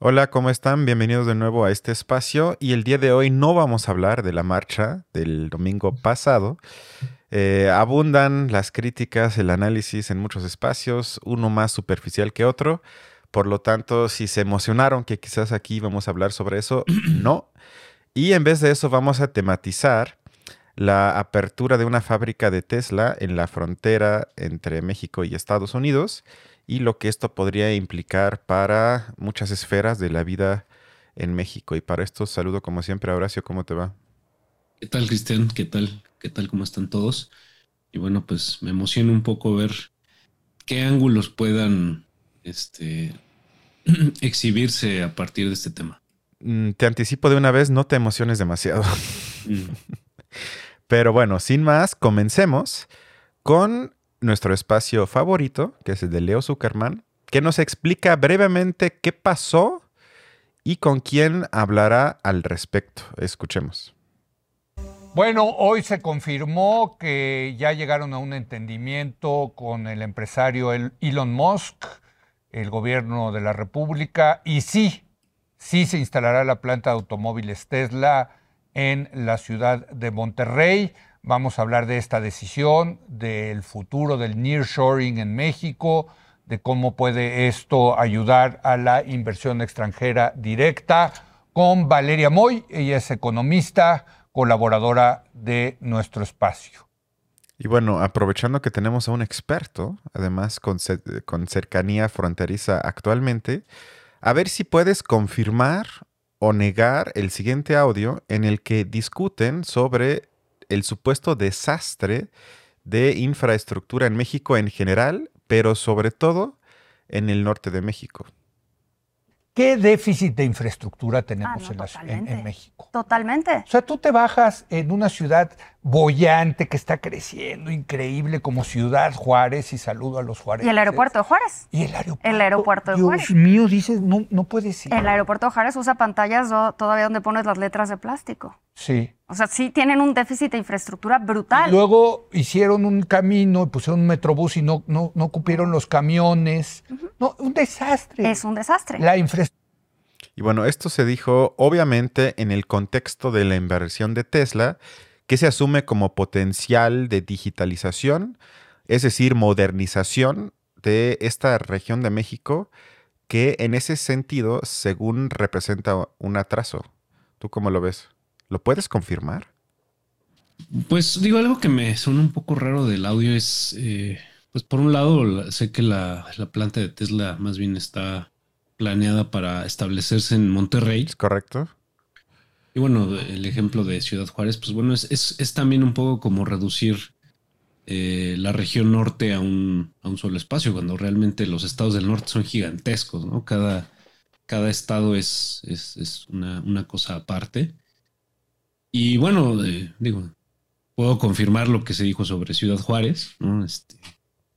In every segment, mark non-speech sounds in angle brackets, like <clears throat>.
Hola, ¿cómo están? Bienvenidos de nuevo a este espacio y el día de hoy no vamos a hablar de la marcha del domingo pasado. Eh, abundan las críticas, el análisis en muchos espacios, uno más superficial que otro. Por lo tanto, si se emocionaron que quizás aquí vamos a hablar sobre eso, <clears throat> no. Y en vez de eso vamos a tematizar la apertura de una fábrica de Tesla en la frontera entre México y Estados Unidos y lo que esto podría implicar para muchas esferas de la vida en México. Y para esto saludo como siempre a Horacio, ¿cómo te va? ¿Qué tal, Cristian? ¿Qué tal? ¿Qué tal? ¿Cómo están todos? Y bueno, pues me emociona un poco ver qué ángulos puedan este, <clears throat> exhibirse a partir de este tema. Mm, te anticipo de una vez, no te emociones demasiado. Mm. <laughs> Pero bueno, sin más, comencemos con nuestro espacio favorito, que es el de Leo Zuckerman, que nos explica brevemente qué pasó y con quién hablará al respecto. Escuchemos. Bueno, hoy se confirmó que ya llegaron a un entendimiento con el empresario Elon Musk, el gobierno de la República, y sí, sí se instalará la planta de automóviles Tesla en la ciudad de Monterrey. Vamos a hablar de esta decisión, del futuro del nearshoring en México, de cómo puede esto ayudar a la inversión extranjera directa con Valeria Moy. Ella es economista, colaboradora de nuestro espacio. Y bueno, aprovechando que tenemos a un experto, además con, con cercanía fronteriza actualmente, a ver si puedes confirmar o negar el siguiente audio en el que discuten sobre el supuesto desastre de infraestructura en México en general, pero sobre todo en el norte de México. ¿Qué déficit de infraestructura tenemos ah, en, México? Totalmente. O sea, tú te bajas en una ciudad bollante que está creciendo, increíble, como Ciudad Juárez, y saludo a los Juárez. ¿Y el aeropuerto de Juárez? ¿Y el aeropuerto? El aeropuerto de Juárez. Dios mío, dices, no, no puedes ir. El aeropuerto de Juárez usa pantallas todavía donde pones las letras de plástico. Sí. O sea, sí tienen un déficit de infraestructura brutal. luego hicieron un camino y pusieron un metrobús y no, no, no cupieron los camiones. No, un desastre. Es un desastre. La infraestructura. Y bueno, esto se dijo obviamente en el contexto de la inversión de Tesla, que se asume como potencial de digitalización, es decir, modernización de esta región de México, que en ese sentido, según representa un atraso. ¿Tú cómo lo ves? ¿Lo puedes confirmar? Pues digo, algo que me suena un poco raro del audio es, eh, pues por un lado, sé que la, planta de Tesla más bien está planeada para establecerse en Monterrey. Es correcto. Y bueno, el ejemplo de Ciudad Juárez, pues bueno, es, también un poco como reducir eh, la región norte a un, a un, solo espacio, cuando realmente los estados del norte son gigantescos, ¿no? Cada, cada estado es, es, una, una cosa aparte. Y bueno, eh, digo, puedo confirmar lo que se dijo sobre Ciudad Juárez, ¿no? Este,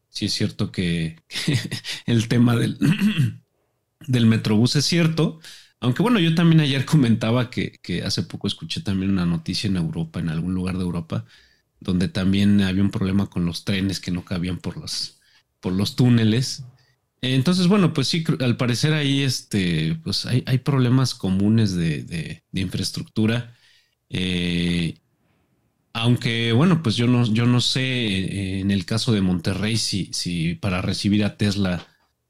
sí es cierto que, <laughs> el tema del, <clears throat> del Metrobús es cierto, aunque bueno, yo también ayer comentaba que, hace poco escuché también una noticia en Europa, en algún lugar de Europa, donde también había un problema con los trenes que no cabían por los, por los túneles. Entonces, bueno, pues sí, al parecer ahí este, pues hay, hay problemas comunes de, de infraestructura eh, aunque, bueno, pues yo no, yo no sé eh, en el caso de Monterrey si, si para recibir a Tesla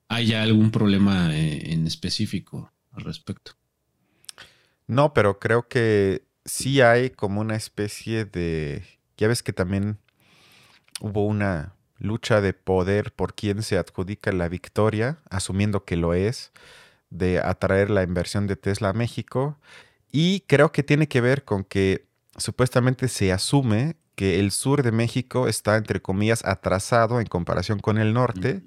haya algún problema eh, en específico al respecto. No, pero creo que sí hay como una especie de... Ya ves que también hubo una lucha de poder por quien se adjudica la victoria, asumiendo que lo es, de atraer la inversión de Tesla a México. Y creo que tiene que ver con que supuestamente se asume que el sur de México está, entre comillas, atrasado en comparación con el norte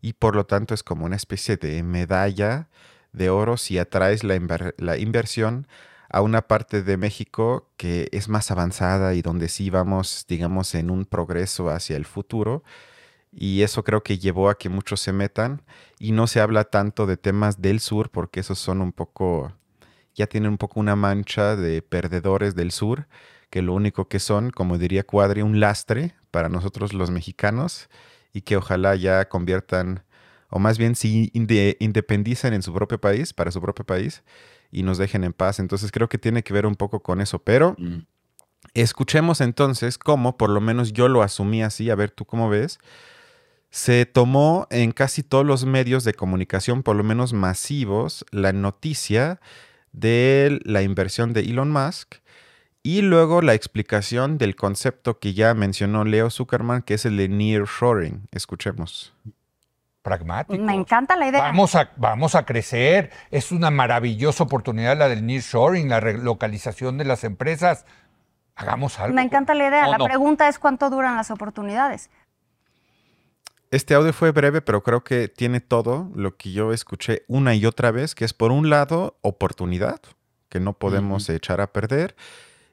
y por lo tanto es como una especie de medalla de oro si atraes la, la inversión a una parte de México que es más avanzada y donde sí vamos, digamos, en un progreso hacia el futuro. Y eso creo que llevó a que muchos se metan y no se habla tanto de temas del sur porque esos son un poco ya tienen un poco una mancha de perdedores del sur, que lo único que son, como diría Cuadri, un lastre para nosotros los mexicanos y que ojalá ya conviertan o más bien si independizan en su propio país, para su propio país, y nos dejen en paz. Entonces creo que tiene que ver un poco con eso, pero mm. escuchemos entonces cómo, por lo menos yo lo asumí así, a ver tú cómo ves, se tomó en casi todos los medios de comunicación, por lo menos masivos, la noticia de la inversión de Elon Musk y luego la explicación del concepto que ya mencionó Leo Zuckerman, que es el de nearshoring. Escuchemos. Pragmático. Me encanta la idea. Vamos a, vamos a crecer. Es una maravillosa oportunidad la del nearshoring, la relocalización de las empresas. Hagamos algo. Me encanta la idea. la pregunta es cuánto duran las oportunidades. Este audio fue breve, pero creo que tiene todo lo que yo escuché una y otra vez, que es por un lado oportunidad, que no podemos echar a perder,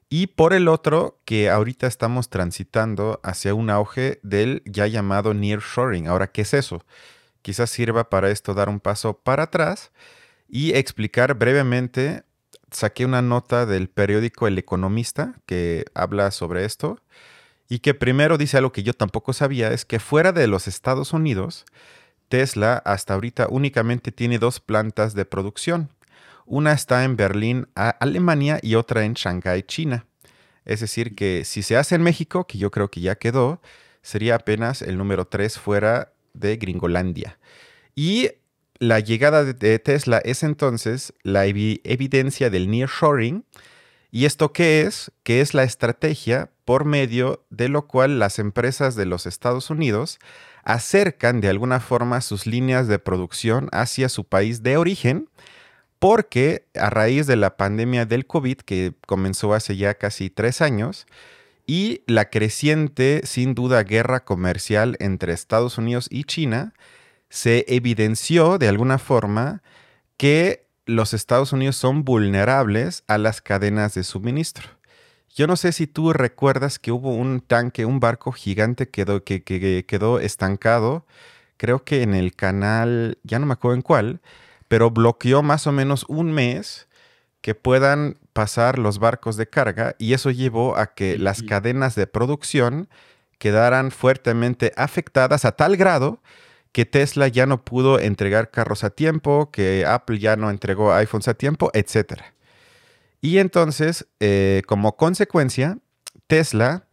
y por el otro, que ahorita estamos transitando hacia un auge del ya llamado nearshoring. Ahora, ¿qué es eso? Quizás sirva para esto dar un paso para atrás y explicar brevemente. Saqué una nota del periódico El Economista que habla sobre esto y que primero dice algo que yo tampoco sabía, es que fuera de los Estados Unidos, Tesla hasta ahorita únicamente tiene dos plantas de producción. Una está en Berlín, Alemania, y otra en Shanghái, China. Es decir, que si se hace en México, que yo creo que ya quedó, sería apenas el número 3 fuera de Gringolandia. Y la llegada de Tesla es entonces la evidencia del nearshoring, ¿Y esto qué es? Que es la estrategia por medio de lo cual las empresas de los Estados Unidos acercan de alguna forma sus líneas de producción hacia su país de origen, porque a raíz de la pandemia del COVID, que comenzó hace ya casi tres años, y la creciente, sin duda, guerra comercial entre Estados Unidos y China, se evidenció de alguna forma que los Estados Unidos son vulnerables a las cadenas de suministro. Yo no sé si tú recuerdas que hubo un tanque, un barco gigante quedó, que, que, quedó estancado, creo que en el canal, ya no me acuerdo en cuál, pero bloqueó más o menos un mes que puedan pasar los barcos de carga y eso llevó a que las cadenas de producción quedaran fuertemente afectadas a tal grado que Tesla ya no pudo entregar carros a tiempo, que Apple ya no entregó iPhones a tiempo, etc. Y entonces, eh, como consecuencia, Tesla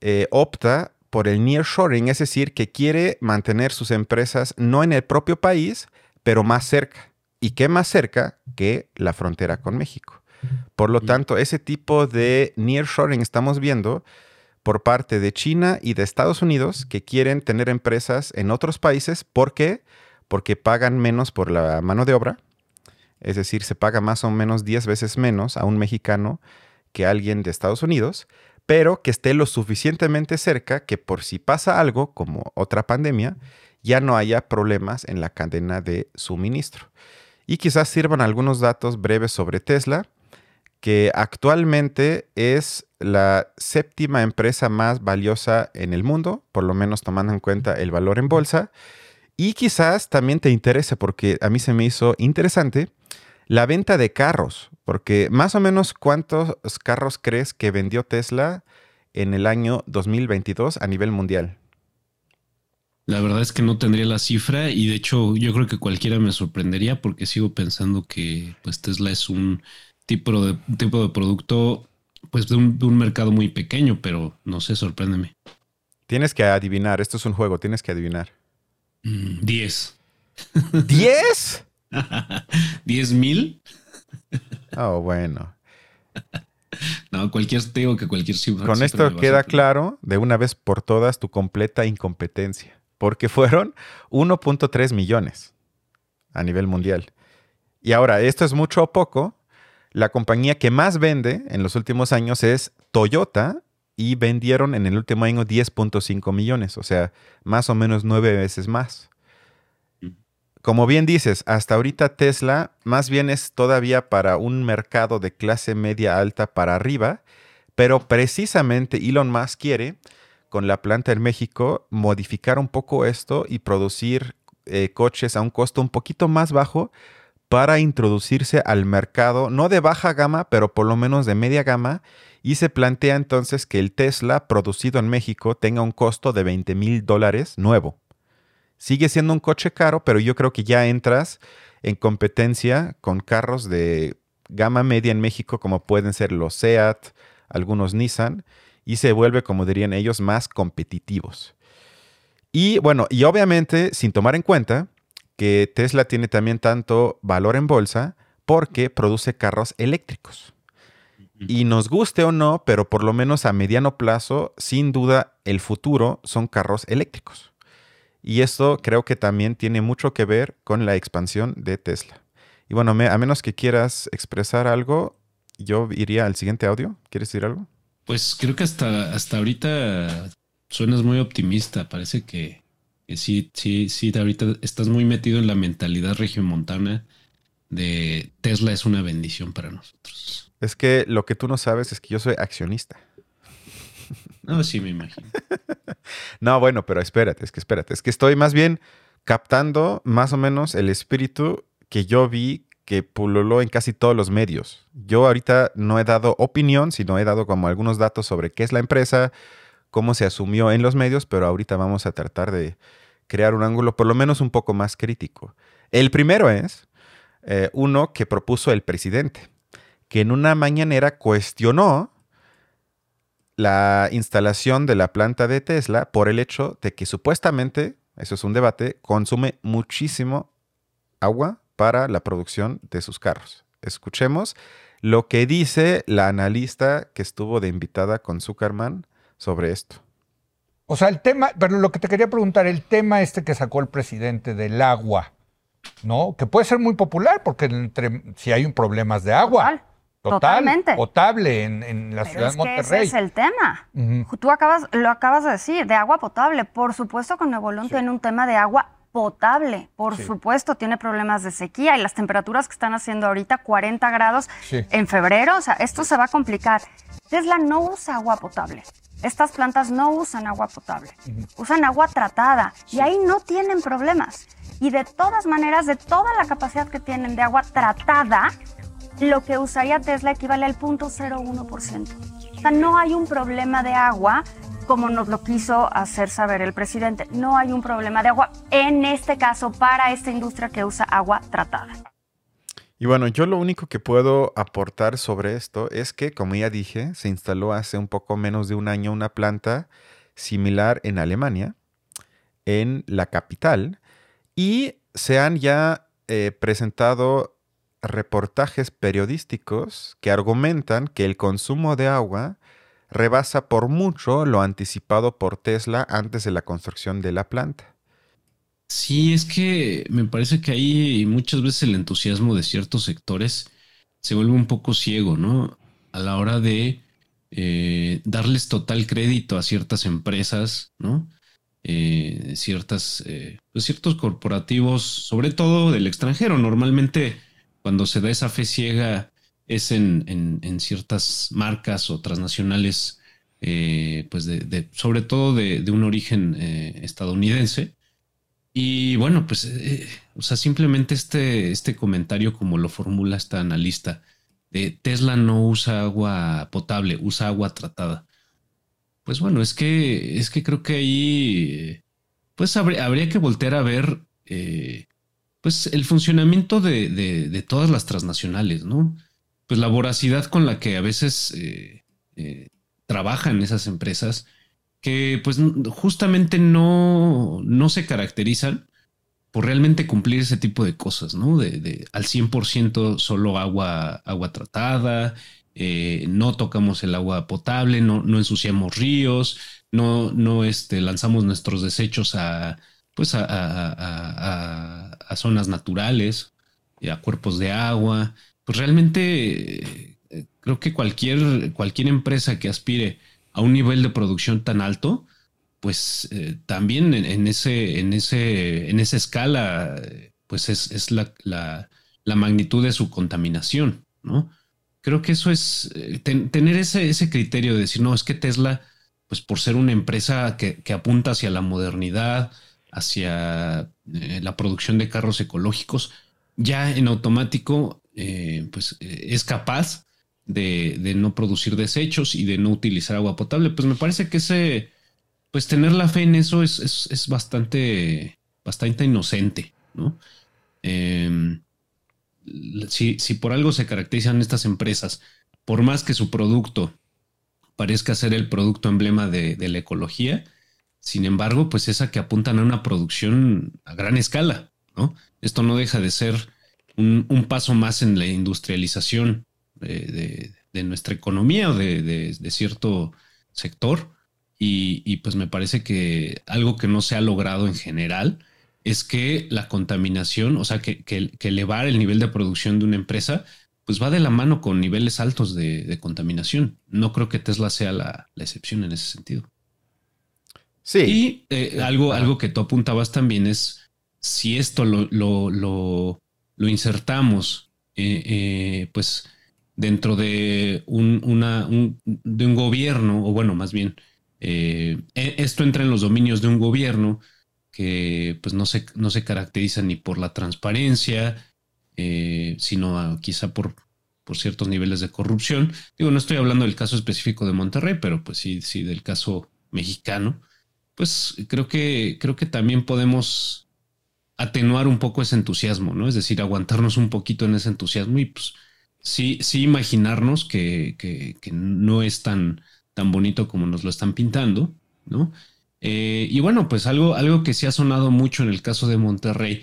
eh, opta por el nearshoring, es decir, que quiere mantener sus empresas no en el propio país, pero más cerca. ¿Y qué más cerca que la frontera con México? Por lo tanto, ese tipo de nearshoring estamos viendo por parte de China y de Estados Unidos que quieren tener empresas en otros países. ¿Por qué? Porque pagan menos por la mano de obra. Es decir, se paga más o menos 10 veces menos a un mexicano que a alguien de Estados Unidos, pero que esté lo suficientemente cerca que por si pasa algo, como otra pandemia, ya no haya problemas en la cadena de suministro. Y quizás sirvan algunos datos breves sobre Tesla que actualmente es la séptima empresa más valiosa en el mundo, por lo menos tomando en cuenta el valor en bolsa. Y quizás también te interese, porque a mí se me hizo interesante, la venta de carros, porque más o menos cuántos carros crees que vendió Tesla en el año 2022 a nivel mundial. La verdad es que no tendría la cifra y de hecho yo creo que cualquiera me sorprendería porque sigo pensando que pues Tesla es un tipo de, tipo de producto, pues de un, mercado muy pequeño, pero no sé, sorpréndeme. Tienes que adivinar, esto es un juego, tienes que adivinar. Mm, diez. ¿Diez? <laughs> ¿Diez mil? Oh, bueno. No, cualquier, te que cualquier cifra. Con esto queda claro de una vez por todas tu completa incompetencia, porque fueron 1.3 millones a nivel mundial. Y ahora, esto es mucho o poco, la compañía que más vende en los últimos años es Toyota y vendieron en el último año 10.5 millones, o sea, más o menos nueve veces más. Como bien dices, hasta ahorita Tesla más bien es todavía para un mercado de clase media alta para arriba, pero precisamente Elon Musk quiere, con la planta en México, modificar un poco esto y producir eh, coches a un costo un poquito más bajo para introducirse al mercado, no de baja gama, pero por lo menos de media gama, y se plantea entonces que el Tesla producido en México tenga un costo de 20 mil dólares nuevo. Sigue siendo un coche caro, pero yo creo que ya entras en competencia con carros de gama media en México, como pueden ser los SEAT, algunos Nissan, y se vuelve, como dirían ellos, más competitivos. Y bueno, y obviamente sin tomar en cuenta que Tesla tiene también tanto valor en bolsa porque produce carros eléctricos. Y nos guste o no, pero por lo menos a mediano plazo, sin duda, el futuro son carros eléctricos. Y esto creo que también tiene mucho que ver con la expansión de Tesla. Y bueno, a menos que quieras expresar algo, yo iría al siguiente audio. ¿Quieres decir algo? Pues creo que hasta, hasta ahorita suenas muy optimista. Parece que, sí, sí, sí, ahorita estás muy metido en la mentalidad regiomontana de Tesla es una bendición para nosotros. Es que lo que tú no sabes es que yo soy accionista. No, sí, me imagino. <laughs> no, bueno, pero espérate, es que espérate, es que estoy más bien captando más o menos el espíritu que yo vi que pululó en casi todos los medios. Yo ahorita no he dado opinión, sino he dado como algunos datos sobre qué es la empresa, cómo se asumió en los medios, pero ahorita vamos a tratar de crear un ángulo por lo menos un poco más crítico. El primero es eh, uno que propuso el presidente, que en una mañanera cuestionó la instalación de la planta de Tesla por el hecho de que supuestamente, eso es un debate, consume muchísimo agua para la producción de sus carros. Escuchemos lo que dice la analista que estuvo de invitada con Zuckerman sobre esto. O sea, el tema, pero lo que te quería preguntar, el tema este que sacó el presidente del agua, ¿no? Que puede ser muy popular porque entre, si hay un problemas de agua. Totalmente. Potable en, la ciudad de Monterrey. ese es el tema. Tú acabas, lo acabas de decir, de agua potable. Por supuesto que Nuevo León tiene un tema de agua potable. Por supuesto, tiene problemas de sequía y las temperaturas que están haciendo ahorita, 40 grados en febrero, o sea, esto se va a complicar. Tesla no usa agua potable. Estas plantas no usan agua potable, usan agua tratada y ahí no tienen problemas. Y de todas maneras, de toda la capacidad que tienen de agua tratada, lo que usaría Tesla equivale al 0.01%. O sea, no hay un problema de agua como nos lo quiso hacer saber el presidente. No hay un problema de agua en este caso para esta industria que usa agua tratada. Y bueno, yo lo único que puedo aportar sobre esto es que, como ya dije, se instaló hace un poco menos de un año una planta similar en Alemania, en la capital, y se han ya eh, presentado reportajes periodísticos que argumentan que el consumo de agua rebasa por mucho lo anticipado por Tesla antes de la construcción de la planta. Sí, es que me parece que ahí muchas veces el entusiasmo de ciertos sectores se vuelve un poco ciego, ¿no? A la hora de eh, darles total crédito a ciertas empresas, ¿no? Eh, ciertas, eh, pues ciertos corporativos, sobre todo del extranjero. Normalmente cuando se da esa fe ciega es en, ciertas marcas o transnacionales, eh, pues de, sobre todo de, un origen eh, estadounidense. Y bueno, pues, eh, o sea, simplemente este, este comentario como lo formula esta analista, de Tesla no usa agua potable, usa agua tratada. Pues bueno, es que, es que creo que ahí, pues habría, que voltear a ver pues el funcionamiento de, todas las transnacionales, ¿no? Pues la voracidad con la que a veces eh, eh, trabajan esas empresas, que pues justamente no, no se caracterizan por realmente cumplir ese tipo de cosas, ¿no? De, al 100% solo agua, agua tratada, eh, no tocamos el agua potable, no, no ensuciamos ríos, no, no este, lanzamos nuestros desechos a, pues a, zonas naturales, a cuerpos de agua. Pues realmente eh, creo que cualquier, cualquier empresa que aspire a un nivel de producción tan alto, pues eh, también en, ese, en, ese, en esa escala, pues es, la, magnitud de su contaminación, ¿no? Creo que eso es eh, tener ese, ese criterio de decir, no, es que Tesla, pues por ser una empresa que, que apunta hacia la modernidad, hacia eh, la producción de carros ecológicos, ya en automático eh, pues, eh, es capaz de, no producir desechos y de no utilizar agua potable. Pues me parece que ese, pues tener la fe en eso es, bastante bastante inocente, ¿no? Em, si, si por algo se caracterizan estas empresas, por más que su producto parezca ser el producto emblema de, la ecología, sin embargo, pues esa que apuntan a una producción a gran escala, ¿no? Esto no deja de ser un, paso más en la industrialización de, nuestra economía o de, cierto sector. Y, pues me parece que algo que no se ha logrado en general es que la contaminación, o sea, que, elevar el nivel de producción de una empresa pues va de la mano con niveles altos de, contaminación. No creo que Tesla sea la, excepción en ese sentido. Sí. Y eh, algo, algo que tú apuntabas también es si esto lo, lo, insertamos, eh, eh, pues dentro de un, una, de un gobierno, o bueno, más bien, e, esto entra en los dominios de un gobierno que pues no se, no se caracteriza ni por la transparencia, sino quizá por, por ciertos niveles de corrupción. Digo, no estoy hablando del caso específico de Monterrey, pero pues sí, sí del caso mexicano. Pues creo que, creo que también podemos atenuar un poco ese entusiasmo, ¿no? Es decir, aguantarnos un poquito en ese entusiasmo y pues sí, sí imaginarnos que, que, no es tan, tan bonito como nos lo están pintando, ¿no? Eh, y bueno, pues algo, algo que sí ha sonado mucho en el caso de Monterrey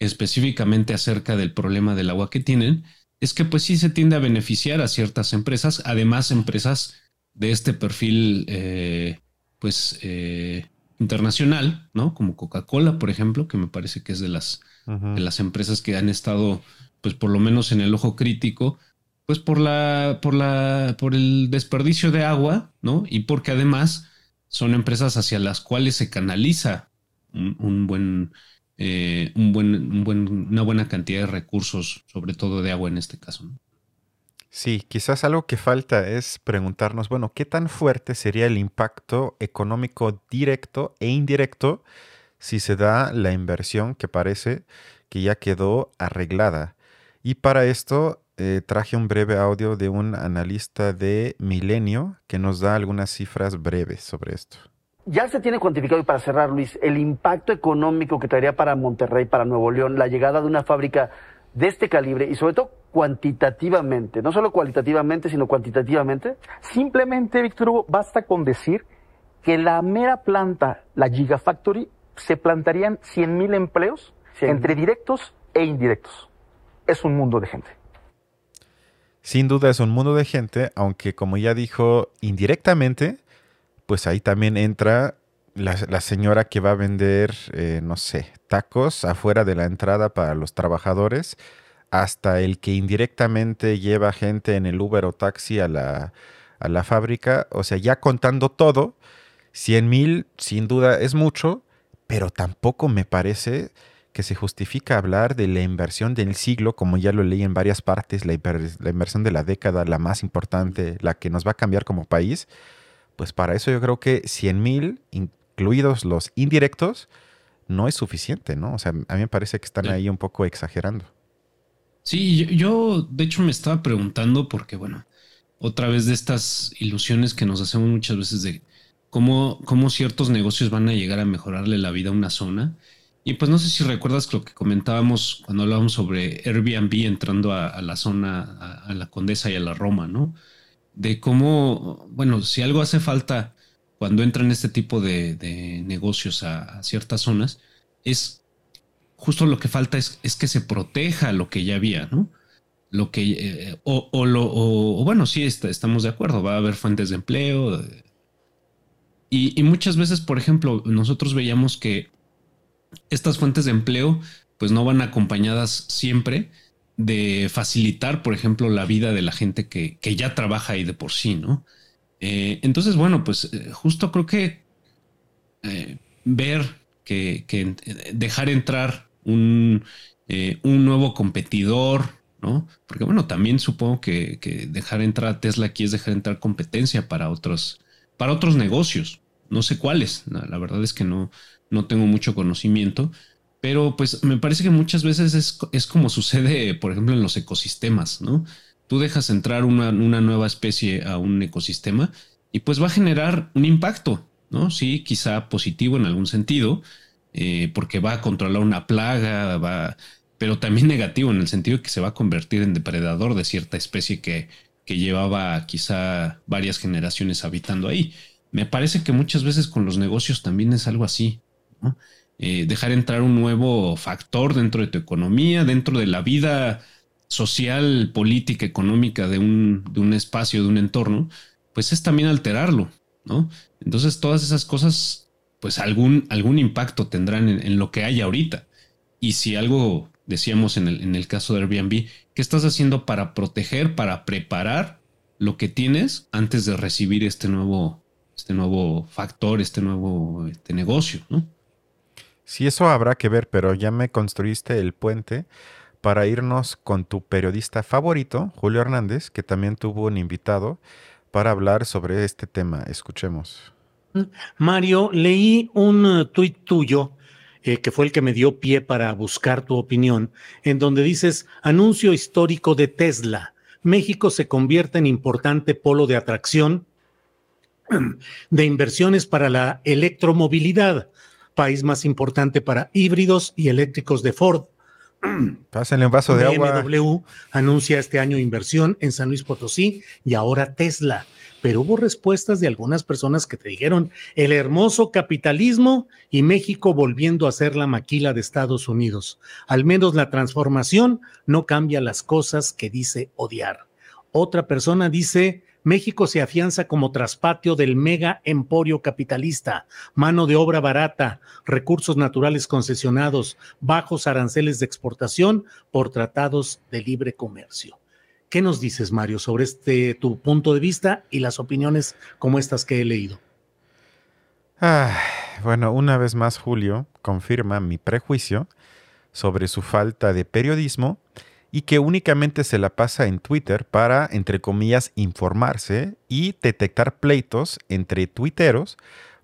específicamente acerca del problema del agua que tienen, es que pues sí se tiende a beneficiar a ciertas empresas, además empresas de este perfil eh, pues eh, internacional, ¿no? Como Coca-Cola, por ejemplo, que me parece que es de las, de las empresas que han estado pues por lo menos en el ojo crítico, pues por la, por la, por el desperdicio de agua, ¿no? Y porque además son empresas hacia las cuales se canaliza un buen eh, un buen, una buena cantidad de recursos, sobre todo de agua en este caso. Sí, quizás algo que falta es preguntarnos, bueno, ¿qué tan fuerte sería el impacto económico directo e indirecto si se da la inversión que parece que ya quedó arreglada? Y para esto eh, traje un breve audio de un analista de Milenio que nos da algunas cifras breves sobre esto ya se tiene cuantificado, y para cerrar, Luis, el impacto económico que traería para Monterrey, para Nuevo León, la llegada de una fábrica de este calibre y sobre todo cuantitativamente, no solo cualitativamente, sino cuantitativamente? Simplemente, Víctor Hugo, basta con decir que la mera planta, la Gigafactory, se plantarían 100.000 empleos entre directos e indirectos. Es un mundo de gente. Sin duda es un mundo de gente, aunque como ya dijo, indirectamente pues ahí también entra la, señora que va a vender, eh, no sé, tacos afuera de la entrada para los trabajadores, hasta el que indirectamente lleva gente en el Uber o taxi a la, a la fábrica. O sea, ya contando todo, 100 mil sin duda es mucho, pero tampoco me parece que se justifica hablar de la inversión del siglo, como ya lo leí en varias partes, la, la inversión de la década, la más importante, la que nos va a cambiar como país pues para eso yo creo que 100 mil, incluidos los indirectos, no es suficiente, ¿no? O sea, a mí me parece que están ahí un poco exagerando. Sí, yo, de hecho me estaba preguntando porque, bueno, otra vez de estas ilusiones que nos hacemos muchas veces de cómo, cómo ciertos negocios van a llegar a mejorarle la vida a una zona. Y pues no sé si recuerdas lo que comentábamos cuando hablábamos sobre Airbnb entrando a, la zona, a, la Condesa y a la Roma, ¿no? de cómo, bueno, si algo hace falta cuando entran este tipo de, negocios a, ciertas zonas, es justo lo que falta es, que se proteja lo que ya había, ¿no? Lo que, eh, o, lo, bueno, sí, estamos de acuerdo, va a haber fuentes de empleo. Y, y, muchas veces, por ejemplo, nosotros veíamos que estas fuentes de empleo, pues no van acompañadas siempre de facilitar, por ejemplo, la vida de la gente que, ya trabaja ahí de por sí, ¿no? Eh, entonces, bueno, pues eh, justo creo que eh, ver que, dejar entrar un, un, nuevo competidor, ¿no? Porque bueno, también supongo que, dejar entrar a Tesla aquí es dejar entrar competencia para otros, para otros negocios. No sé cuáles, la verdad es que no, no tengo mucho conocimiento, pero pues me parece que muchas veces es, como sucede, por ejemplo, en los ecosistemas, ¿no? Tú dejas entrar una, nueva especie a un ecosistema y pues va a generar un impacto, ¿no? Sí, quizá positivo en algún sentido, eh, porque va a controlar una plaga, va, pero también negativo en el sentido de que se va a convertir en depredador de cierta especie que, que llevaba quizá varias generaciones habitando ahí. Me parece que muchas veces con los negocios también es algo así. Eh, dejar entrar un nuevo factor dentro de tu economía, dentro de la vida social, política, económica de un, de un espacio, de un entorno, pues es también alterarlo, ¿no? Entonces todas esas cosas, pues algún, algún impacto tendrán en, lo que hay ahorita. Y si algo decíamos en el, en el caso de Airbnb, ¿qué estás haciendo para proteger, para preparar lo que tienes antes de recibir este nuevo, este nuevo factor, este nuevo este negocio, ¿no? Sí, eso habrá que ver, pero ya me construiste el puente para irnos con tu periodista favorito, Julio Hernández, que también tuvo un invitado para hablar sobre este tema. Escuchemos. Mario, leí un uh, tuit tuyo, eh, que fue el que me dio pie para buscar tu opinión, en donde dices, anuncio histórico de Tesla. México se convierte en importante polo de atracción <clears throat> de inversiones para la electromovilidad, país más importante para híbridos y eléctricos de Ford. <clears throat> Pásenle un vaso de agua. BMW anuncia este año inversión en San Luis Potosí y ahora Tesla. Pero hubo respuestas de algunas personas que te dijeron el hermoso capitalismo y México volviendo a ser la maquila de Estados Unidos. Al menos la transformación no cambia las cosas que dice odiar. Otra persona dice México se afianza como traspatio del mega emporio capitalista, mano de obra barata, recursos naturales concesionados, bajos aranceles de exportación por tratados de libre comercio. ¿Qué nos dices, Mario, sobre este tu punto de vista y las opiniones como estas que he leído? bueno, una vez más, Julio confirma mi prejuicio sobre su falta de periodismo y que únicamente se la pasa en Twitter para, entre comillas, informarse y detectar pleitos entre tuiteros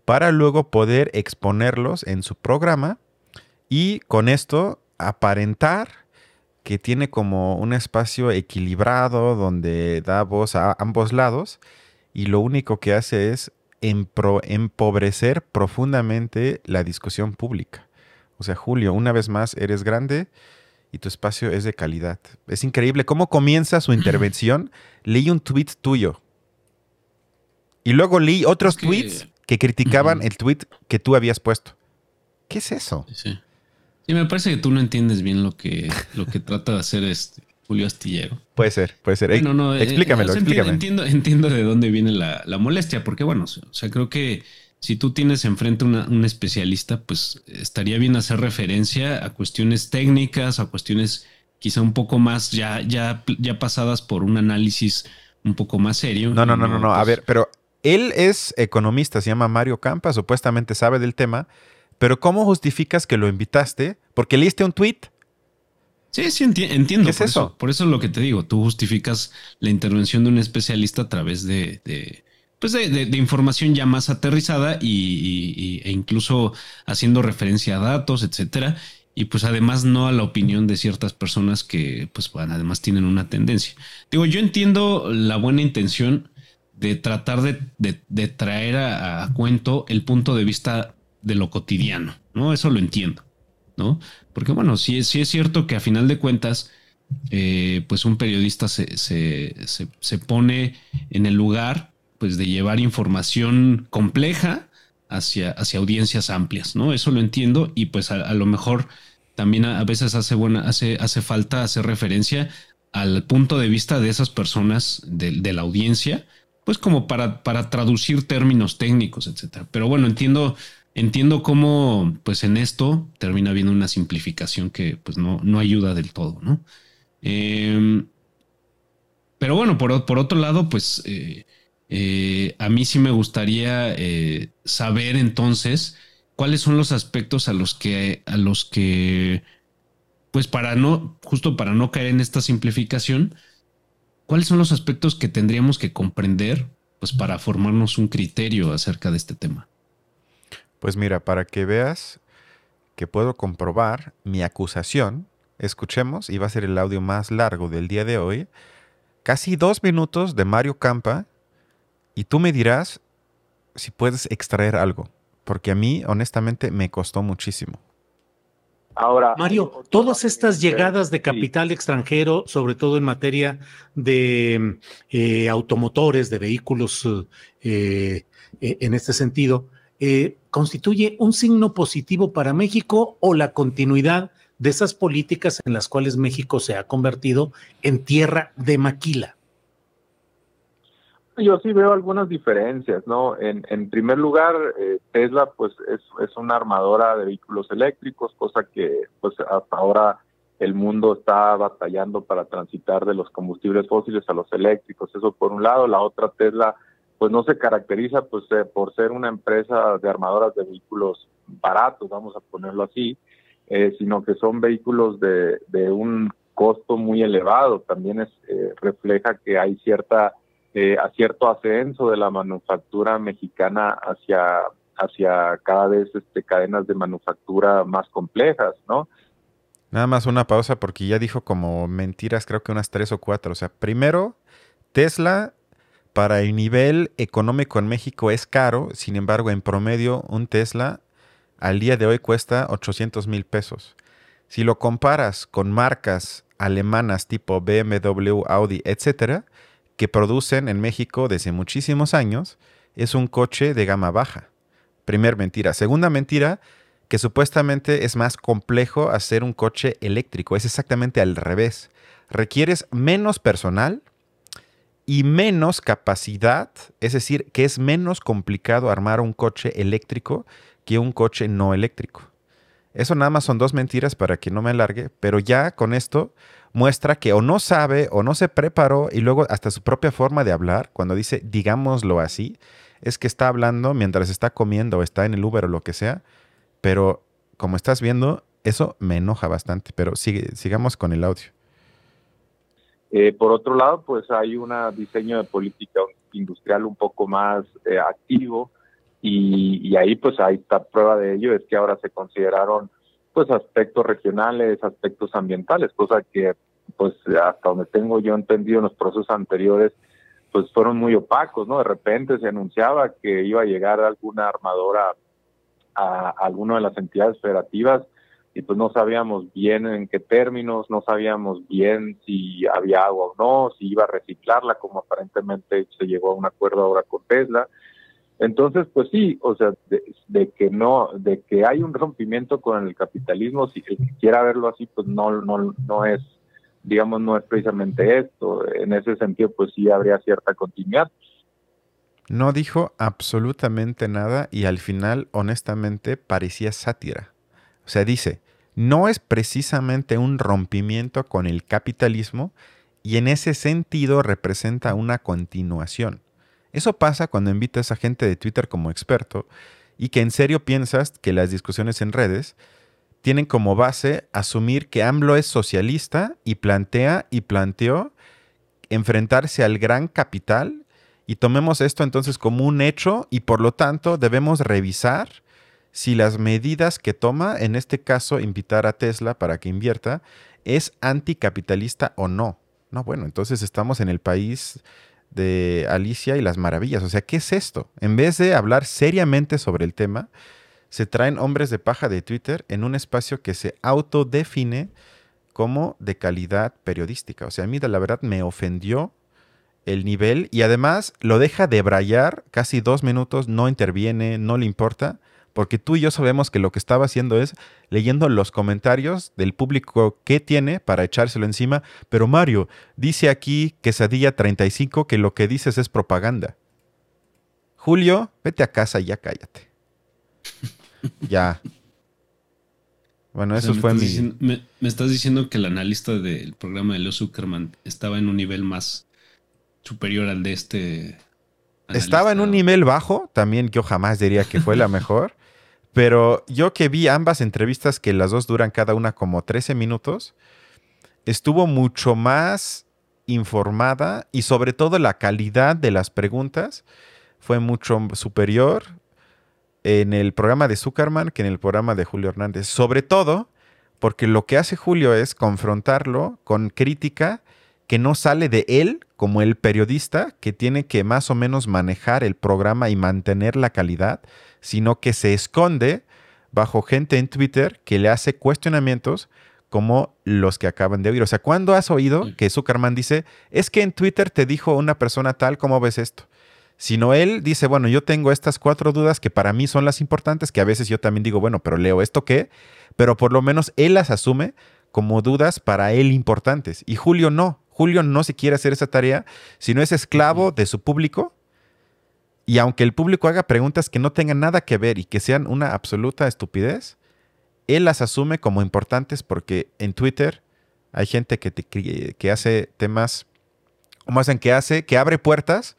para luego poder exponerlos en su programa y con esto aparentar que tiene como un espacio equilibrado donde da voz a ambos lados y lo único que hace es empobrecer profundamente la discusión pública. O sea, Julio, una vez más, eres grande, y tu espacio es de calidad. Es increíble cómo comienza su intervención. <clears throat> Leí un tweet tuyo. Y luego leí otros tweets que criticaban el tweet que tú habías puesto. ¿Qué es eso? Sí. sí. me parece que tú no entiendes bien lo que, lo que trata de hacer este Julio Astillero. Puede ser, puede ser. No, no, eh, explícamelo, explícame. Entiendo, entiendo de dónde viene la, la molestia, porque bueno, o sea, creo que si tú tienes enfrente una, un especialista, pues estaría bien hacer referencia a cuestiones técnicas, a cuestiones quizá un poco más ya, ya, ya pasadas por un análisis un poco más serio. No, no, no, no, no. A pues ver, pero él es economista, se llama Mario Campa, supuestamente sabe del tema, pero ¿cómo justificas que lo invitaste? Porque leíste un tweet. Sí, sí, entiendo. ¿Qué es por eso? Por eso es lo que te digo. Tú justificas la intervención de un especialista a través de, pues de, información ya más aterrizada y, e incluso haciendo referencia a datos, etcétera. Y pues además no a la opinión de ciertas personas que pues bueno, además tienen una tendencia. Digo, yo entiendo la buena intención de tratar de, traer a, cuento el punto de vista de lo cotidiano, ¿no? Eso lo entiendo, ¿no? Porque bueno, sí es cierto que a final de cuentas, eh, pues un periodista se, se, se pone en el lugar pues de llevar información compleja hacia, hacia audiencias amplias, ¿no? Eso lo entiendo y pues a, lo mejor también a, veces hace, buena, hace, hace falta hacer referencia al punto de vista de esas personas de, la audiencia, pues como para, para traducir términos técnicos, etcétera. Pero bueno, entiendo, entiendo cómo, pues en esto termina habiendo una simplificación que pues no, no ayuda del todo, ¿no? Em, pero bueno, por, por, otro lado, pues eh, eh, a mí sí me gustaría eh, saber entonces cuáles son los aspectos a los que, a los que, pues para no, justo para no caer en esta simplificación, cuáles son los aspectos que tendríamos que comprender, pues para formarnos un criterio acerca de este tema. Pues mira, para que veas que puedo comprobar mi acusación, escuchemos, y va a ser el audio más largo del día de hoy, casi dos minutos de Mario Campa y tú me dirás si puedes extraer algo. porque a mí, honestamente, me costó muchísimo. Ahora, Mario, todas estas llegadas de capital extranjero, sobre todo en materia de eh, automotores, de vehículos eh, eh, en este sentido, ¿constituye un signo positivo para México o la continuidad de esas políticas en las cuales México se ha convertido en tierra de maquila? Yo sí veo algunas diferencias, ¿no? En, primer lugar, eh, Tesla pues es, es, una armadora de vehículos eléctricos, cosa que pues hasta ahora el mundo está batallando para transitar de los combustibles fósiles a los eléctricos. Eso por un lado. La otra, Tesla pues no se caracteriza pues eh, por ser una empresa de armadoras de vehículos baratos, vamos a ponerlo así, eh, sino que son vehículos de, de un costo muy elevado. También es, refleja que hay cierta eh, a cierto ascenso de la manufactura mexicana hacia, hacia cada vez este, cadenas de manufactura más complejas, ¿no? Nada más una pausa porque ya dijo como mentiras, creo que unas tres o cuatro. O sea, primero, Tesla para el nivel económico en México es caro, sin embargo, en promedio, un Tesla al día de hoy cuesta 800 mil pesos. Si lo comparas con marcas alemanas tipo BMW, Audi, etcétera, que producen en México desde muchísimos años es un coche de gama baja. Primer mentira. Segunda mentira, que supuestamente es más complejo hacer un coche eléctrico. Es exactamente al revés. Requieres menos personal y menos capacidad, es decir, que es menos complicado armar un coche eléctrico que un coche no eléctrico. Eso nada más son dos mentiras para que no me alargue, pero ya con esto muestra que o no sabe o no se preparó y luego hasta su propia forma de hablar, cuando dice digámoslo así, es que está hablando mientras está comiendo o está en el Uber o lo que sea, pero como estás viendo, eso me enoja bastante, pero sigue, sigamos con el audio. Eh, por otro lado, pues hay un diseño de política industrial un poco más eh, activo y, ahí pues está prueba de ello, es que ahora se consideraron pues aspectos regionales, aspectos ambientales, cosa que pues hasta donde tengo yo entendido en los procesos anteriores, pues fueron muy opacos, ¿no? De repente se anunciaba que iba a llegar alguna armadora a, alguna de las entidades federativas y pues no sabíamos bien en qué términos, no sabíamos bien si había agua o no, si iba a reciclarla, como aparentemente se llegó a un acuerdo ahora con Tesla. Entonces, pues sí, o sea, de, que no, de que hay un rompimiento con el capitalismo, si el que quiera verlo así, pues no, no, no es, digamos, no es precisamente esto. En ese sentido, pues sí habría cierta continuidad. No dijo absolutamente nada y al final, honestamente, parecía sátira. O sea, dice, no es precisamente un rompimiento con el capitalismo y en ese sentido representa una continuación. Eso pasa cuando invitas a gente de Twitter como experto y que en serio piensas que las discusiones en redes tienen como base asumir que AMLO es socialista y plantea y planteó enfrentarse al gran capital y tomemos esto entonces como un hecho y por lo tanto debemos revisar si las medidas que toma, en este caso invitar a Tesla para que invierta, es anticapitalista o no. No, bueno, entonces estamos en el país de Alicia y las maravillas. O sea, ¿qué es esto? En vez de hablar seriamente sobre el tema, se traen hombres de paja de Twitter en un espacio que se autodefine como de calidad periodística. O sea, a mí la verdad me ofendió el nivel y además lo deja de brayar casi dos minutos, no interviene, no le importa porque tú y yo sabemos que lo que estaba haciendo es leyendo los comentarios del público que tiene para echárselo encima, pero Mario, dice aquí Quesadilla 35 que lo que dices es propaganda. Julio, vete a casa y ya cállate. Ya. Bueno, eso fue mi... me, estás diciendo que el analista del programa de Leo Zuckerman estaba en un nivel más superior al de este... Estaba en un nivel bajo, también yo jamás diría que fue la mejor, <laughs> pero yo que vi ambas entrevistas, que las dos duran cada una como 13 minutos, estuvo mucho más informada y sobre todo la calidad de las preguntas fue mucho superior en el programa de Zuckerman que en el programa de Julio Hernández. Sobre todo porque lo que hace Julio es confrontarlo con crítica que no sale de él como el periodista que tiene que más o menos manejar el programa y mantener la calidad, sino que se esconde bajo gente en Twitter que le hace cuestionamientos como los que acaban de oír. O sea, ¿cuándo has oído que Zuckerman dice, es que en Twitter te dijo una persona tal, ¿cómo ves esto? Sino él dice, bueno, yo tengo estas cuatro dudas que para mí son las importantes, que a veces yo también digo, bueno, pero leo esto qué, pero por lo menos él las asume como dudas para él importantes. Y Julio no, Julio no se quiere hacer esa tarea, sino es esclavo de su público. Y aunque el público haga preguntas que no tengan nada que ver y que sean una absoluta estupidez, él las asume como importantes porque en Twitter hay gente que, que hace temas, como hacen, que hace, que abre puertas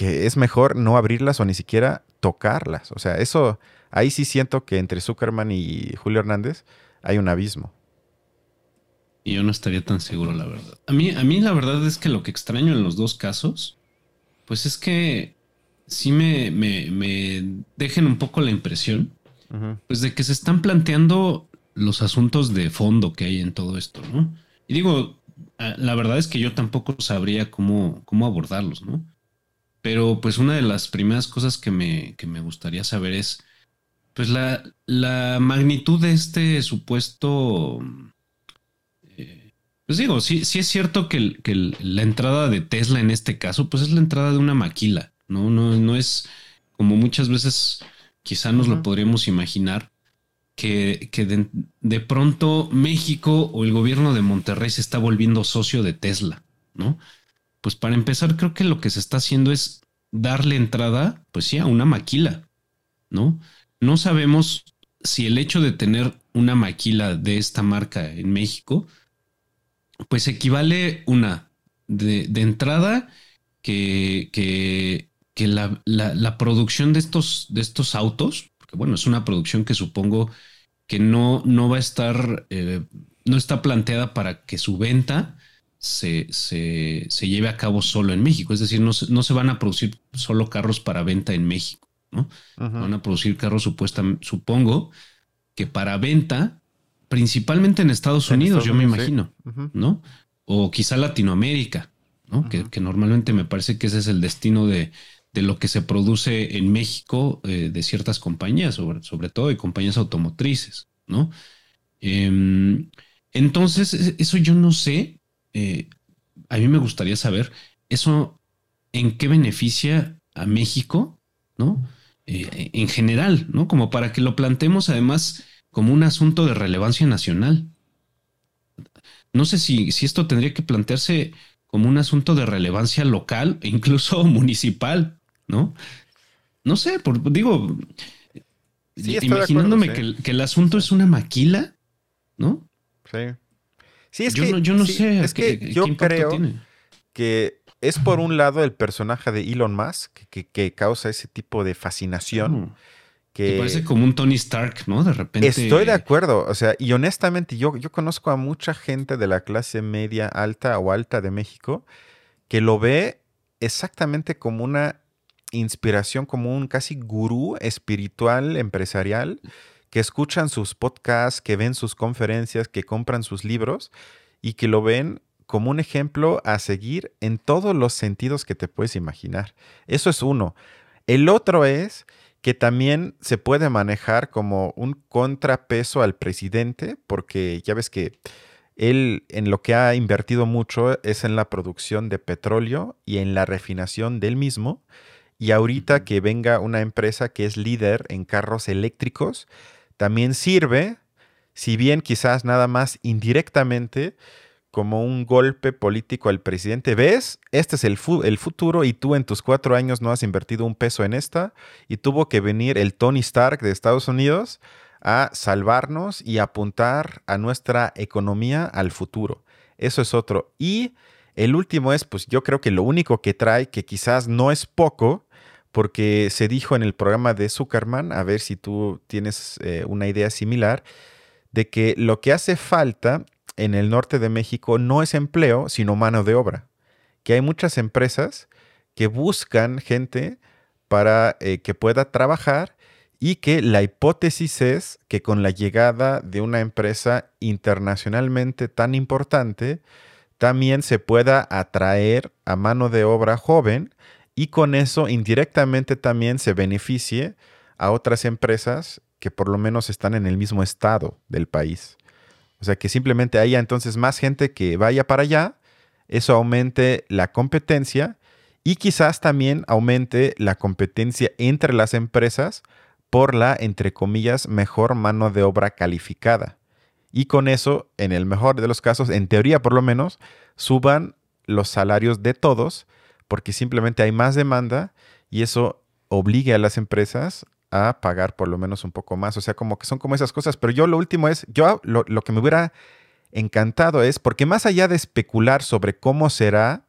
que es mejor no abrirlas o ni siquiera tocarlas. O sea, eso, ahí sí siento que entre Zuckerman y Julio Hernández hay un abismo. Y yo no estaría tan seguro, la verdad. A mí, a mí la verdad es que lo que extraño en los dos casos, pues es que sí me, me, dejen un poco la impresión, pues de que se están planteando los asuntos de fondo que hay en todo esto, ¿no? Y digo, la verdad es que yo tampoco sabría cómo, cómo abordarlos, ¿no? Pero pues una de las primeras cosas que me, que me gustaría saber es pues la, la magnitud de este supuesto... Eh, pues digo, sí, sí es cierto que, que, la entrada de Tesla en este caso pues es la entrada de una maquila, ¿no? No, no es como muchas veces quizá nos lo podríamos imaginar. Que, que de, de, pronto México o el gobierno de Monterrey se está volviendo socio de Tesla, ¿no? Pues para empezar, creo que lo que se está haciendo es darle entrada, pues sí, a una maquila, ¿no? No sabemos si el hecho de tener una maquila de esta marca en México, pues equivale una de, entrada que, que, la, la, producción de estos, de estos autos, porque bueno, es una producción que supongo que no, no va a estar, eh, no está planteada para que su venta se, se, lleve a cabo solo en México. Es decir, no, no, se van a producir solo carros para venta en México, ¿no? Van a producir carros supuestamente, supongo que para venta, principalmente en Estados Unidos, yo me imagino, ¿no? O quizá Latinoamérica, ¿no? que, normalmente me parece que ese es el destino de, de lo que se produce en México eh, de ciertas compañías, sobre, sobre todo de compañías automotrices, ¿no? Em, entonces, e, eso yo no sé eh, a mí me gustaría saber eso en qué beneficia a México, ¿no? Eh, en general, ¿no? Como para que lo planteemos además como un asunto de relevancia nacional. No sé si, si esto tendría que plantearse como un asunto de relevancia local e incluso <laughs> municipal, ¿no? No sé, por, digo, imaginándome que, que, el asunto es una maquila, ¿no? Sí. Sí, es yo que, no, yo no sé. Es que yo creo que es por un lado el personaje de Elon Musk que, causa ese tipo de fascinación. Mm. Que parece como un Tony Stark, ¿no? De repente. Estoy de acuerdo. O sea, y honestamente, yo, yo conozco a mucha gente de la clase media alta o alta de México que lo ve exactamente como una inspiración, como un casi gurú espiritual, empresarial, que escuchan sus podcasts, que ven sus conferencias, que compran sus libros y que lo ven como un ejemplo a seguir en todos los sentidos que te puedes imaginar. Eso es uno. El otro es que también se puede manejar como un contrapeso al presidente, porque ya ves que él en lo que ha invertido mucho es en la producción de petróleo y en la refinación del mismo. Y ahorita que venga una empresa que es líder en carros eléctricos, también sirve, si bien quizás nada más indirectamente, como un golpe político al presidente. ¿Ves? Este es el, el, futuro y tú en tus cuatro años no has invertido un peso en esta y tuvo que venir el Tony Stark de Estados Unidos a salvarnos y apuntar a nuestra economía al futuro. Eso es otro. Y el último es, pues yo creo que lo único que trae, que quizás no es poco, porque se dijo en el programa de Zuckerman, a ver si tú tienes eh, una idea similar, de que lo que hace falta en el norte de México no es empleo, sino mano de obra. Que hay muchas empresas que buscan gente para eh, que pueda trabajar y que la hipótesis es que con la llegada de una empresa internacionalmente tan importante, también se pueda atraer a mano de obra joven y con eso indirectamente también se beneficie a otras empresas que por lo menos están en el mismo estado del país. O sea, que simplemente haya entonces más gente que vaya para allá, eso aumente la competencia y quizás también aumente la competencia entre las empresas por la, entre comillas, mejor mano de obra calificada. Y con eso, en el mejor de los casos, en teoría por lo menos, suban los salarios de todos, porque simplemente hay más demanda y eso obligue a las empresas a pagar por lo menos un poco más. O sea, como que son como esas cosas. Pero yo lo último es, yo lo, lo que me hubiera encantado es, porque más allá de especular sobre cómo será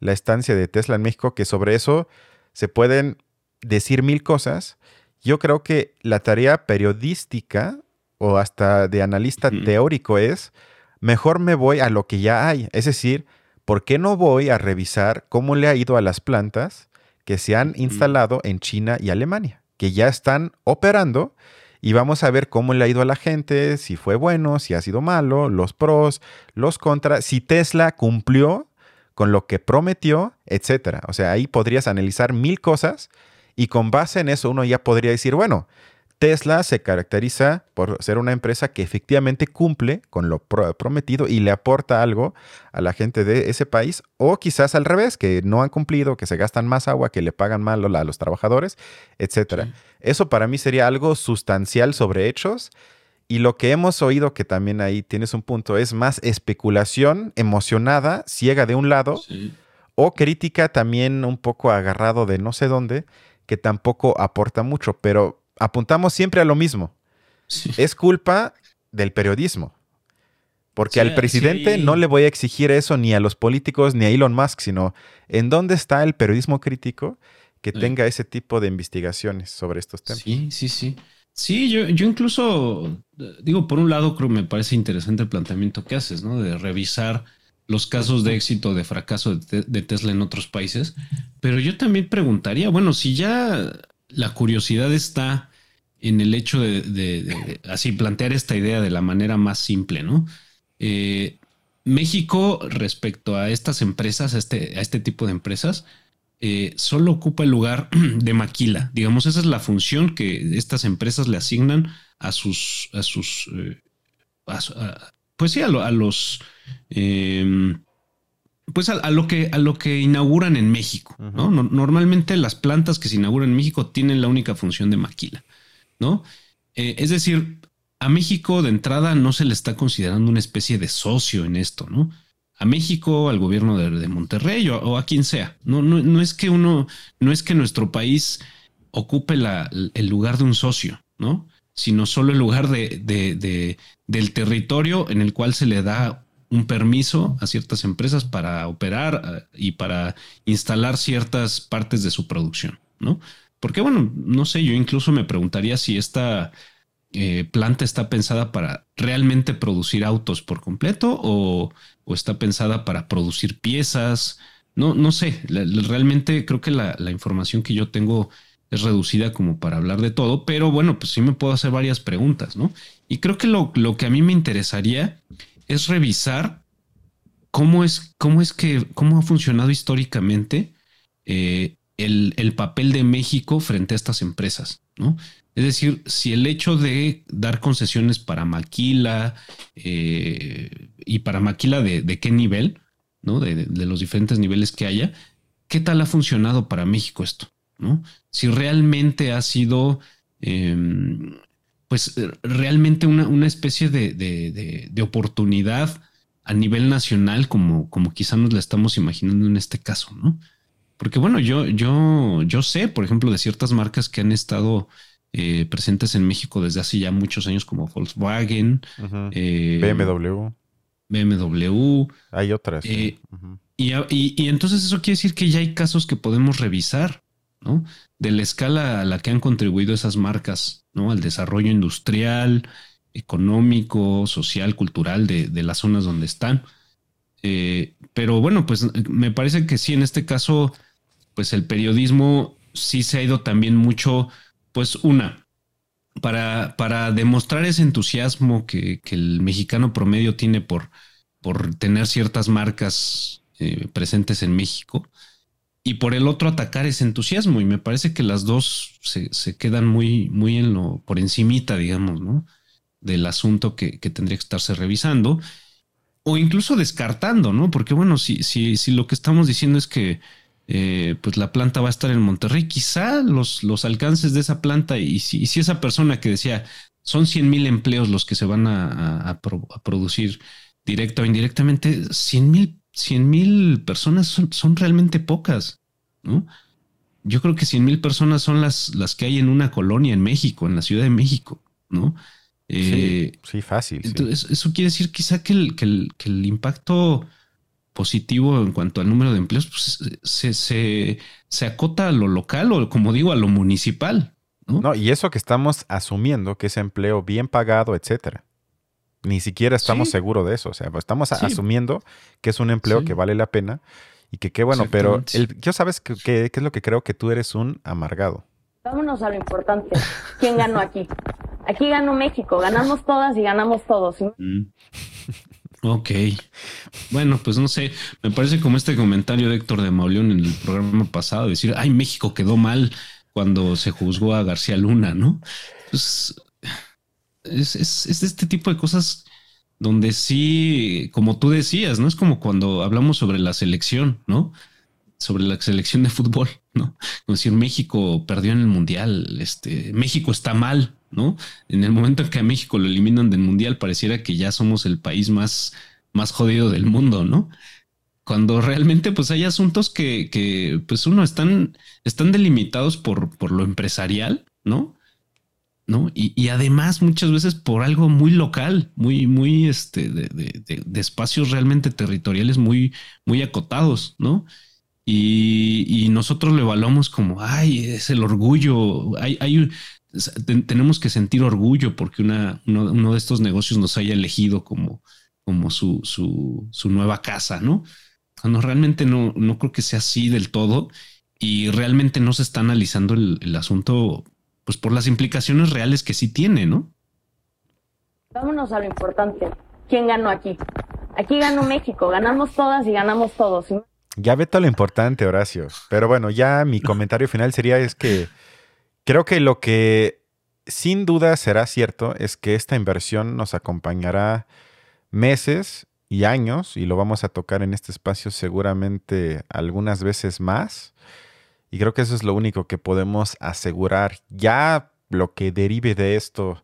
la estancia de Tesla en México, que sobre eso se pueden decir mil cosas, yo creo que la tarea periodística o hasta de analista teórico es, mejor me voy a lo que ya hay. Es decir, ¿por qué no voy a revisar cómo le ha ido a las plantas que se han instalado en China y Alemania, que ya están operando? Y vamos a ver cómo le ha ido a la gente, si fue bueno, si ha sido malo, los pros, los contras, si Tesla cumplió con lo que prometió, etcétera. O sea, ahí podrías analizar mil cosas y con base en eso uno ya podría decir, bueno, Tesla se caracteriza por ser una empresa que efectivamente cumple con lo prometido y le aporta algo a la gente de ese país, o quizás al revés, que no han cumplido, que se gastan más agua, que le pagan mal a los trabajadores, etcétera. Eso para mí sería algo sustancial sobre hechos. Y lo que hemos oído, que también ahí tienes un punto, es más especulación emocionada, ciega de un lado, o crítica también un poco agarrado de no sé dónde, que tampoco aporta mucho, pero apuntamos siempre a lo mismo. Es culpa del periodismo. Porque al presidente no le voy a exigir eso ni a los políticos ni a Elon Musk, sino en dónde está el periodismo crítico que tenga ese tipo de investigaciones sobre estos temas. Sí, sí, sí. Sí, yo, yo incluso, digo, por un lado creo que me parece interesante el planteamiento que haces, ¿no? De revisar los casos de éxito, de fracaso de, Tesla en otros países. Pero yo también preguntaría, bueno, si ya la curiosidad está en el hecho de, así plantear esta idea de la manera más simple, ¿no? Eh, México, respecto a estas empresas, a este, a este tipo de empresas, eh, solo ocupa el lugar <clears throat> de maquila. Digamos, esa es la función que estas empresas le asignan a sus, a sus, eh, pues sí, a, los, em, pues a, lo que, a lo que inauguran en México, ¿no? Normalmente las plantas que se inauguran en México tienen la única función de maquila. ¿No? Eh, es decir, a México de entrada no se le está considerando una especie de socio en esto, ¿no? A México, al gobierno de, Monterrey o, a quien sea. No, es que uno, no es que nuestro país ocupe el lugar de un socio, ¿no? Sino solo el lugar de, del territorio en el cual se le da un permiso a ciertas empresas para operar eh, y para instalar ciertas partes de su producción, ¿no? Porque bueno, no sé, yo incluso me preguntaría si esta eh, planta está pensada para realmente producir autos por completo o, está pensada para producir piezas. No, no sé, realmente creo que la, información que yo tengo es reducida como para hablar de todo, pero bueno, pues sí me puedo hacer varias preguntas, ¿no? Y creo que lo, que a mí me interesaría es revisar cómo es, cómo es que, cómo ha funcionado históricamente eh, el, papel de México frente a estas empresas, ¿no? Es decir, si el hecho de dar concesiones para maquila eh, y para maquila de, qué nivel, ¿no? De, los diferentes niveles que haya, ¿qué tal ha funcionado para México esto? ¿no? Si realmente ha sido, em, pues, realmente una, especie de, oportunidad a nivel nacional, como, como quizá nos la estamos imaginando en este caso, ¿no? Porque bueno, yo, yo, yo sé, por ejemplo, de ciertas marcas que han estado eh, presentes en México desde hace ya muchos años, como Volkswagen, eh, BMW. BMW. Hay otras. Eh, y, entonces eso quiere decir que ya hay casos que podemos revisar, ¿no? De la escala a la que han contribuido esas marcas, ¿no? Al desarrollo industrial, económico, social, cultural de, de las zonas donde están. pero bueno, pues me parece que sí, en este caso pues el periodismo sí se ha ido también mucho, pues una, para, para demostrar ese entusiasmo que, el mexicano promedio tiene por, por tener ciertas marcas eh, presentes en México y por el otro atacar ese entusiasmo. Y me parece que las dos se, quedan muy, muy en lo, por encimita, digamos, ¿no? Del asunto que, tendría que estarse revisando o incluso descartando, ¿no? Porque bueno, si, si, si lo que estamos diciendo es que eh, pues la planta va a estar en Monterrey, quizá los, los alcances de esa planta y si, si esa persona que decía son 100 mil empleos los que se van a, producir directa o indirectamente, 100 mil 100 mil personas son, son, realmente pocas, ¿no? Yo creo que 100 mil personas son las, las que hay en una colonia en México, en la Ciudad de México, ¿no? sí, eh, fácil. Entonces, eso quiere decir quizá que el, que el, impacto positivo en cuanto al número de empleos pues, se, se, se, acota a lo local o, como digo, a lo municipal. ¿no? no, y eso que estamos asumiendo que es empleo bien pagado, etcétera. Ni siquiera estamos seguros de eso. O sea, pues, estamos asumiendo que es un empleo que vale la pena y que qué bueno, pero el, yo sabes qué que, es lo que creo que tú eres un amargado. Vámonos a lo importante. ¿Quién ganó aquí? Aquí ganó México. Ganamos todas y ganamos todos. Mm. Ok. Bueno, pues no sé. Me parece como este comentario de Héctor de Mauleón en el programa pasado, decir, ay, México quedó mal cuando se juzgó a García Luna, ¿no? Pues es, es, es este tipo de cosas donde sí, como tú decías, ¿no? Es como cuando hablamos sobre la selección, ¿no? Sobre la selección de fútbol, ¿no? Como decir, México perdió en el mundial, este, México está mal, ¿no? En el momento en que a México lo eliminan del mundial, pareciera que ya somos el país más, más jodido del mundo, ¿no? Cuando realmente, pues hay asuntos que, que pues uno están, están delimitados por, por lo empresarial, ¿no? ¿no? Y, además muchas veces por algo muy local, muy, muy, este, de, espacios realmente territoriales muy, muy acotados, ¿no? Y, nosotros lo evaluamos como, ay, es el orgullo, hay, hay tenemos que sentir orgullo porque una, uno, de estos negocios nos haya elegido como, como su, su, su nueva casa, ¿no? Cuando realmente no, no creo que sea así del todo y realmente no se está analizando el, el asunto pues por las implicaciones reales que sí tiene, ¿no? Vámonos a lo importante. ¿Quién ganó aquí? Aquí ganó México, ganamos todas y ganamos todos. Ya ve todo lo importante, Horacio. Pero bueno, ya mi comentario final sería es que creo que lo que sin duda será cierto es que esta inversión nos acompañará meses y años y lo vamos a tocar en este espacio seguramente algunas veces más. Y creo que eso es lo único que podemos asegurar. Ya lo que derive de esto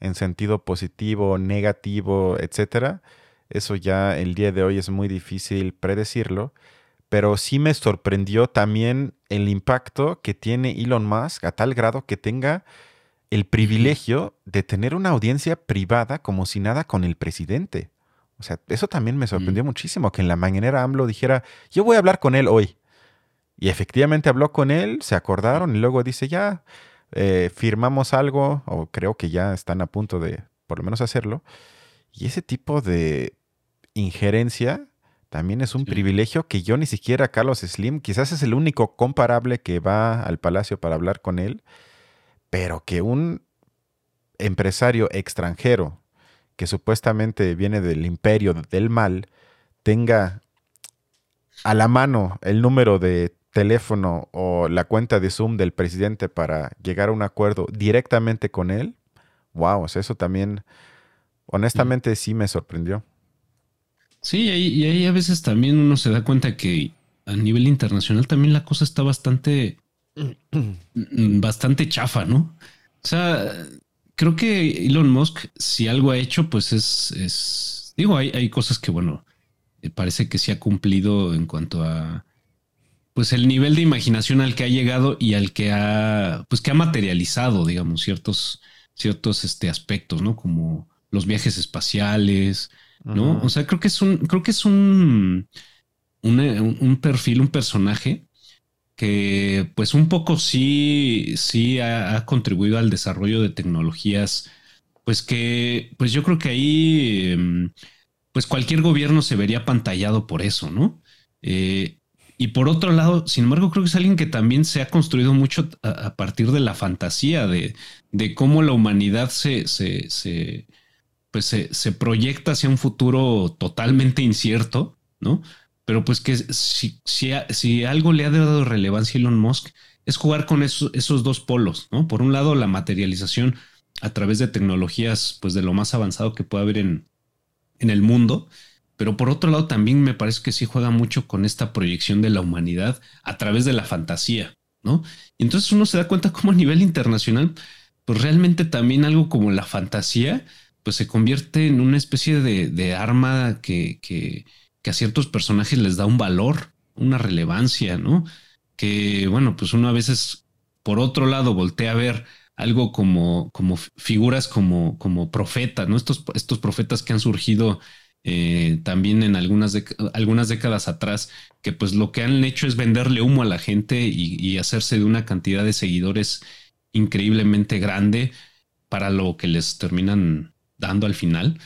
en sentido positivo, negativo, etcétera, eso ya el día de hoy es muy difícil predecirlo. Pero sí me sorprendió también el impacto que tiene Elon Musk a tal grado que tenga el privilegio de tener una audiencia privada como si nada con el presidente. O sea, eso también me sorprendió muchísimo, que en la mañanera AMLO dijera, yo voy a hablar con él hoy. Y efectivamente habló con él, se acordaron y luego dice, ya, eh, firmamos algo, o creo que ya están a punto de por lo menos hacerlo. Y ese tipo de injerencia también es un privilegio que yo ni siquiera Carlos Slim, quizás es el único comparable que va al palacio para hablar con él, pero que un empresario extranjero que supuestamente viene del imperio del mal tenga a la mano el número de teléfono o la cuenta de Zoom del presidente para llegar a un acuerdo directamente con él, wow, eso también, honestamente, sí me sorprendió. Sí, y ahí a veces también uno se da cuenta que a nivel internacional también la cosa está bastante, bastante chafa, ¿no? O sea, creo que Elon Musk, si algo ha hecho, pues es, es digo, hay, hay cosas que, bueno, eh, parece que sí ha cumplido en cuanto a pues el nivel de imaginación al que ha llegado y al que ha, pues que ha materializado, digamos, ciertos, ciertos este, aspectos, ¿no? Como los viajes espaciales, ¿no? O sea, creo que es un, creo que es un, un, perfil, un personaje que, pues, un poco sí, sí ha, contribuido al desarrollo de tecnologías, pues que, pues yo creo que ahí, em, pues cualquier gobierno se vería pantallado por eso, ¿no? Eh, y por otro lado, sin embargo, creo que es alguien que también se ha construido mucho a, partir de la fantasía de, cómo la humanidad se, se, pues se, se proyecta hacia un futuro totalmente incierto, ¿no? Pero pues que si, si, algo le ha dado relevancia a Elon Musk es jugar con esos, esos dos polos, ¿no? Por un lado, la materialización a través de tecnologías, pues de lo más avanzado que puede haber en, en el mundo. Pero por otro lado, también me parece que sí juega mucho con esta proyección de la humanidad a través de la fantasía, ¿no? Y entonces uno se da cuenta cómo a nivel internacional, pues realmente también algo como la fantasía, pues se convierte en una especie de, de arma que, que, a ciertos personajes les da un valor, una relevancia, ¿no? Que bueno, pues uno a veces, por otro lado, voltea a ver algo como, como figuras como, como profetas, ¿no? Estos, estos profetas que han surgido eh, también en algunas, algunas décadas atrás, que pues lo que han hecho es venderle humo a la gente y, hacerse de una cantidad de seguidores increíblemente grande para lo que les terminan dando al final.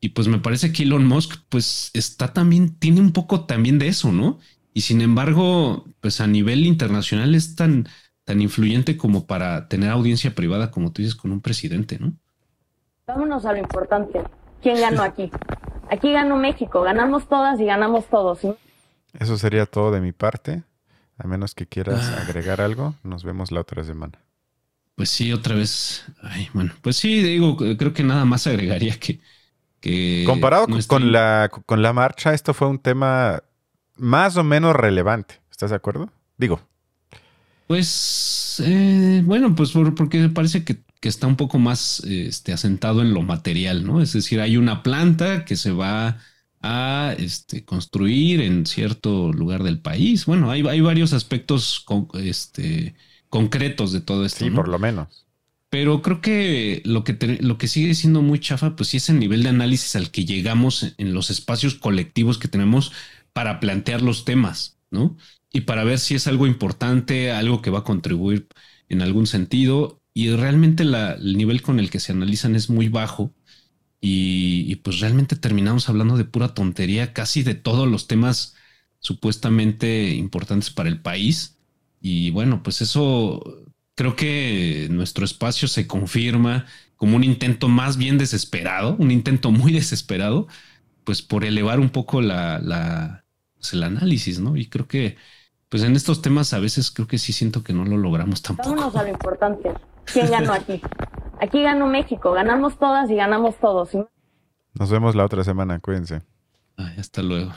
Y pues me parece que Elon Musk pues está también, tiene un poco también de eso, ¿no? Y sin embargo, pues a nivel internacional es tan, tan influyente como para tener audiencia privada, como tú dices, con un presidente, ¿no? Vámonos a lo importante. ¿Quién ganó aquí? Aquí ganó México, ganamos todas y ganamos todos. ¿sí? Eso sería todo de mi parte. A menos que quieras ah. agregar algo, nos vemos la otra semana. Pues sí, otra vez. Ay, bueno, pues sí, digo, creo que nada más agregaría que, Comparado con, la, con la marcha, esto fue un tema más o menos relevante. ¿Estás de acuerdo? Digo. Pues, eh, bueno, pues porque parece que, está un poco más este, asentado en lo material, ¿no? Es decir, hay una planta que se va a este, construir en cierto lugar del país. Bueno, hay, hay varios aspectos este, concretos de todo esto. Sí, por lo menos. Pero creo que lo que, lo que sigue siendo muy chafa, pues sí es el nivel de análisis al que llegamos en los espacios colectivos que tenemos para plantear los temas, ¿no? Y para ver si es algo importante, algo que va a contribuir en algún sentido. Y realmente el nivel con el que se analizan es muy bajo. Y, y, pues realmente terminamos hablando de pura tontería, casi de todos los temas supuestamente importantes para el país. Y bueno, pues eso creo que nuestro espacio se confirma como un intento más bien desesperado, un intento muy <laughs> desesperado, pues por elevar un poco la, la pues el análisis, ¿no? Y creo que, pues en estos temas a veces creo que sí siento que no lo logramos tampoco. Vámonos a lo importante. ¿Quién ganó aquí? Aquí ganó México, ganamos todas y ganamos todos. Nos vemos la otra semana, cuídense. Ay, hasta luego.